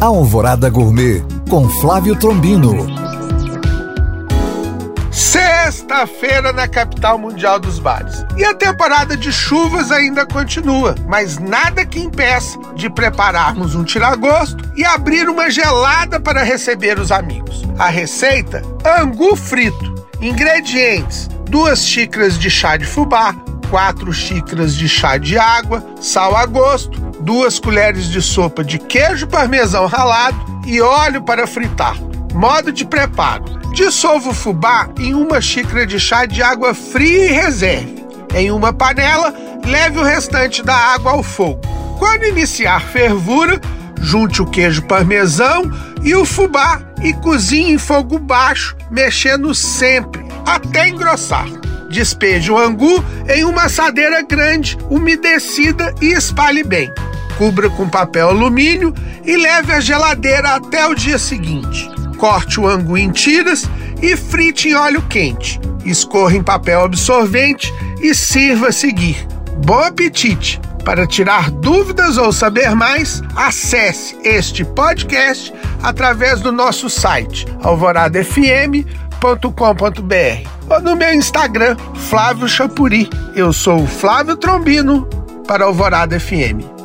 Alvorada Gourmet com Flávio Trombino. Sexta-feira na capital mundial dos bares. E a temporada de chuvas ainda continua, mas nada que impeça de prepararmos um tiragosto e abrir uma gelada para receber os amigos. A receita: angu frito. Ingredientes: duas xícaras de chá de fubá, quatro xícaras de chá de água, sal a gosto, duas colheres de sopa de queijo parmesão ralado e óleo para fritar. Modo de preparo: dissolva o fubá em uma xícara de chá de água fria e reserve. Em uma panela, leve o restante da água ao fogo. Quando iniciar fervura, junte o queijo parmesão e o fubá e cozinhe em fogo baixo, mexendo sempre até engrossar. Despeje o angu em uma assadeira grande, umedecida e espalhe bem. Cubra com papel alumínio e leve à geladeira até o dia seguinte. Corte o angu em tiras e frite em óleo quente. Escorra em papel absorvente e sirva a seguir. Bom apetite! Para tirar dúvidas ou saber mais, acesse este podcast através do nosso site alvoradafm.com.br ou no meu Instagram, Flávio Chapuri. Eu sou o Flávio Trombino para Alvorada FM.